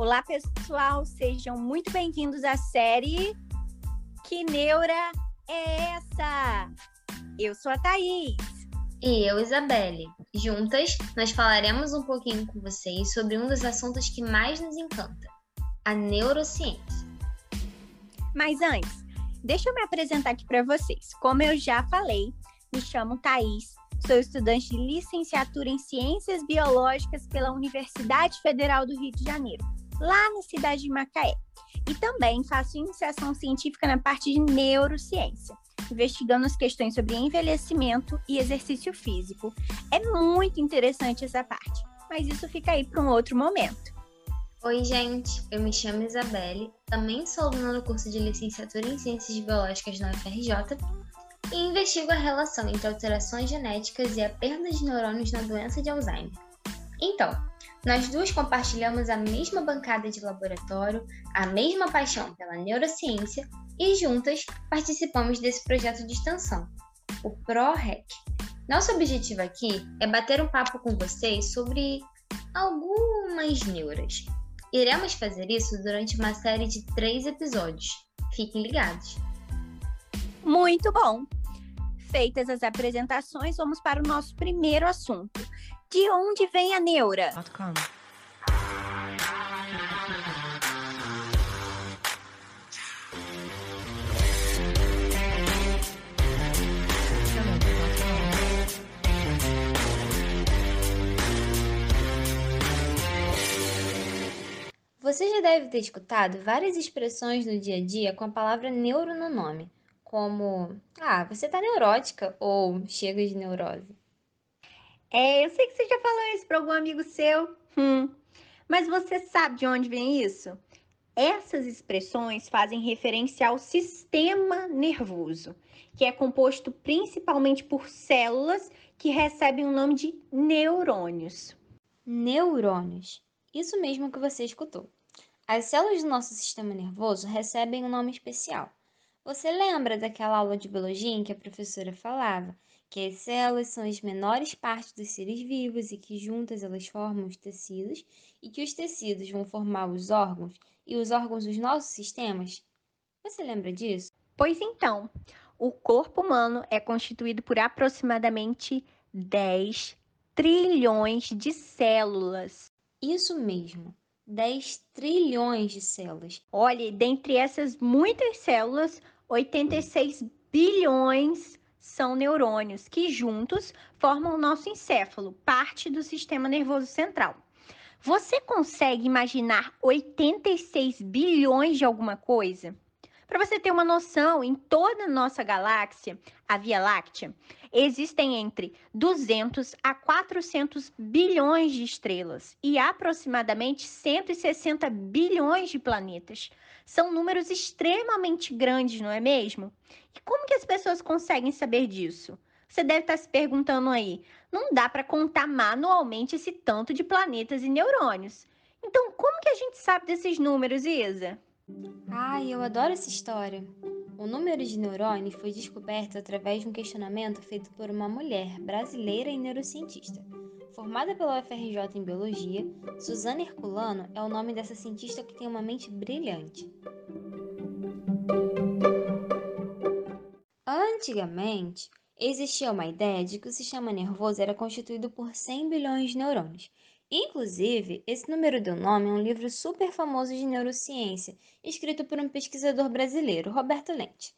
Olá, pessoal, sejam muito bem-vindos à série Que Neura é essa? Eu sou a Thaís. E eu, Isabelle. Juntas, nós falaremos um pouquinho com vocês sobre um dos assuntos que mais nos encanta, a neurociência. Mas antes, deixa eu me apresentar aqui para vocês. Como eu já falei, me chamo Thaís, sou estudante de licenciatura em Ciências Biológicas pela Universidade Federal do Rio de Janeiro, lá na cidade de Macaé. E também faço iniciação científica na parte de neurociência, investigando as questões sobre envelhecimento e exercício físico. É muito interessante essa parte, mas isso fica aí para um outro momento. Oi, gente, eu me chamo Isabelle, também sou aluna do curso de licenciatura em Ciências Biológicas na UFRJ e investigo a relação entre alterações genéticas e a perda de neurônios na doença de Alzheimer. Então, nós duas compartilhamos a mesma bancada de laboratório, a mesma paixão pela neurociência e juntas participamos desse projeto de extensão, o ProRec. Nosso objetivo aqui é bater um papo com vocês sobre algumas neuras. Iremos fazer isso durante uma série de três episódios. Fiquem ligados! Muito bom! Feitas as apresentações, vamos para o nosso primeiro assunto. De onde vem a neura? Você já deve ter escutado várias expressões no dia a dia com a palavra neuro no nome, como ah, você tá neurótica ou chega de neurose. É, eu sei que você já falou isso para algum amigo seu, hum. mas você sabe de onde vem isso? Essas expressões fazem referência ao sistema nervoso, que é composto principalmente por células que recebem o nome de neurônios. Neurônios. Isso mesmo que você escutou. As células do nosso sistema nervoso recebem um nome especial. Você lembra daquela aula de biologia em que a professora falava que as células são as menores partes dos seres vivos e que juntas elas formam os tecidos e que os tecidos vão formar os órgãos e os órgãos dos nossos sistemas? Você lembra disso? Pois então, o corpo humano é constituído por aproximadamente 10 trilhões de células. Isso mesmo. 10 trilhões de células. Olha, dentre essas muitas células, 86 bilhões são neurônios que juntos formam o nosso encéfalo, parte do sistema nervoso central. Você consegue imaginar 86 bilhões de alguma coisa? Para você ter uma noção, em toda a nossa galáxia, a Via Láctea, existem entre 200 a 400 bilhões de estrelas e aproximadamente 160 bilhões de planetas. São números extremamente grandes, não é mesmo? E como que as pessoas conseguem saber disso? Você deve estar se perguntando aí, não dá para contar manualmente esse tanto de planetas e neurônios. Então, como que a gente sabe desses números, Isa? Ai, eu adoro essa história. O número de neurônios foi descoberto através de um questionamento feito por uma mulher brasileira e neurocientista. Formada pela UFRJ em Biologia, Suzana Herculano é o nome dessa cientista que tem uma mente brilhante. Antigamente, existia uma ideia de que o sistema nervoso era constituído por 100 bilhões de neurônios, Inclusive, esse número deu nome a um livro super famoso de neurociência, escrito por um pesquisador brasileiro, Roberto Lente.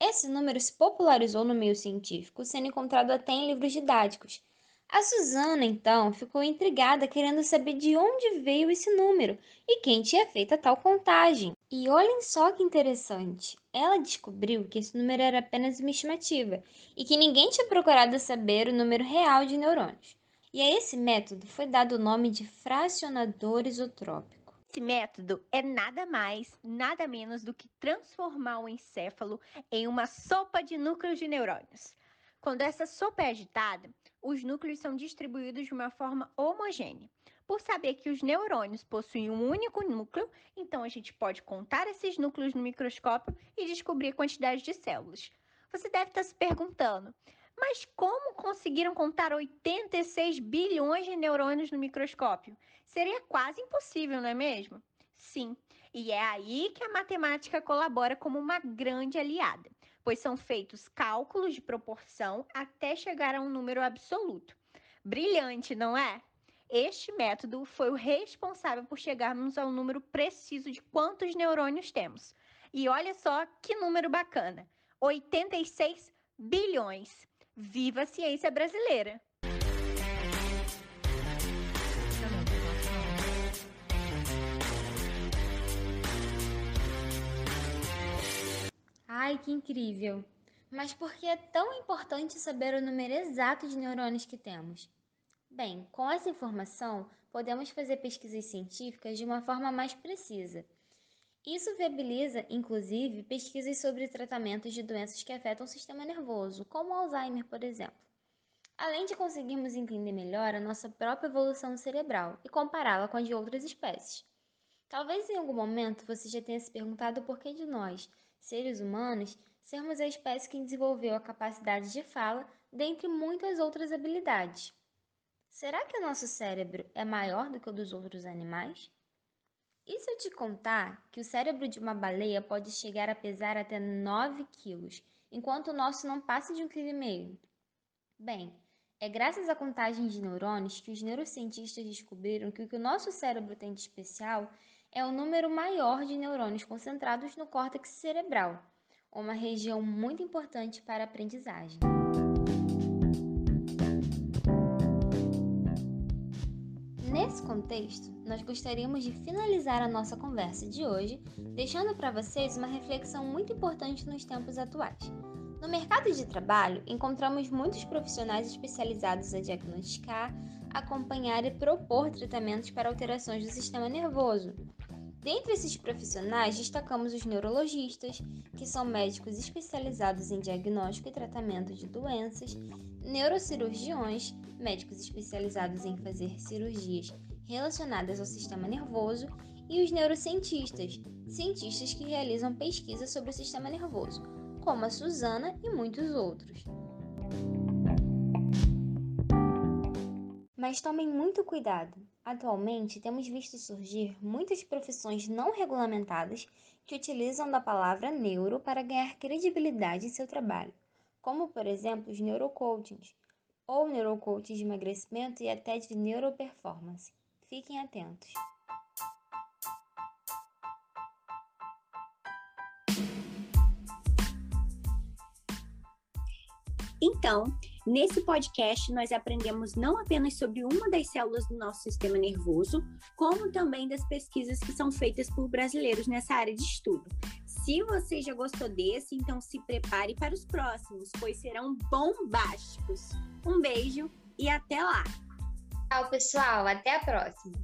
Esse número se popularizou no meio científico, sendo encontrado até em livros didáticos. A Susana, então, ficou intrigada querendo saber de onde veio esse número e quem tinha feito a tal contagem. E olhem só que interessante, ela descobriu que esse número era apenas uma estimativa e que ninguém tinha procurado saber o número real de neurônios. E a esse método foi dado o nome de fracionador isotrópico. Esse método é nada mais, nada menos do que transformar o encéfalo em uma sopa de núcleos de neurônios. Quando essa sopa é agitada, os núcleos são distribuídos de uma forma homogênea. Por saber que os neurônios possuem um único núcleo, então a gente pode contar esses núcleos no microscópio e descobrir a quantidade de células. Você deve estar se perguntando: mas como conseguiram contar 86 bilhões de neurônios no microscópio? Seria quase impossível, não é mesmo? Sim, e é aí que a matemática colabora como uma grande aliada, pois são feitos cálculos de proporção até chegar a um número absoluto. Brilhante, não é? Este método foi o responsável por chegarmos ao número preciso de quantos neurônios temos. E olha só que número bacana: 86 bilhões. Viva a ciência brasileira! Ai, que incrível! Mas por que é tão importante saber o número exato de neurônios que temos? Bem, com essa informação, podemos fazer pesquisas científicas de uma forma mais precisa. Isso viabiliza, inclusive, pesquisas sobre tratamentos de doenças que afetam o sistema nervoso, como Alzheimer, por exemplo. Além de conseguirmos entender melhor a nossa própria evolução cerebral e compará-la com a de outras espécies. Talvez em algum momento você já tenha se perguntado por que de nós, seres humanos, sermos a espécie que desenvolveu a capacidade de fala, dentre muitas outras habilidades. Será que o nosso cérebro é maior do que o dos outros animais? E se eu te contar que o cérebro de uma baleia pode chegar a pesar até 9 quilos, enquanto o nosso não passa de 1,5 kg? Bem, é graças à contagem de neurônios que os neurocientistas descobriram que o que o nosso cérebro tem de especial é o número maior de neurônios concentrados no córtex cerebral, uma região muito importante para a aprendizagem. Nesse contexto, nós gostaríamos de finalizar a nossa conversa de hoje, deixando para vocês uma reflexão muito importante nos tempos atuais. No mercado de trabalho, encontramos muitos profissionais especializados a diagnosticar, acompanhar e propor tratamentos para alterações do sistema nervoso. Dentre esses profissionais, destacamos os neurologistas, que são médicos especializados em diagnóstico e tratamento de doenças, neurocirurgiões, médicos especializados em fazer cirurgias relacionadas ao sistema nervoso, e os neurocientistas, cientistas que realizam pesquisa sobre o sistema nervoso, como a Suzana e muitos outros. Mas tomem muito cuidado. Atualmente, temos visto surgir muitas profissões não regulamentadas que utilizam da palavra neuro para ganhar credibilidade em seu trabalho, como, por exemplo, os neurocoachings, ou neurocoaches de emagrecimento e até de neuroperformance. Fiquem atentos. Então, nesse podcast nós aprendemos não apenas sobre uma das células do nosso sistema nervoso, como também das pesquisas que são feitas por brasileiros nessa área de estudo. Se você já gostou desse, então se prepare para os próximos, pois serão bombásticos. Um beijo e até lá! Tchau, pessoal. Até a próxima.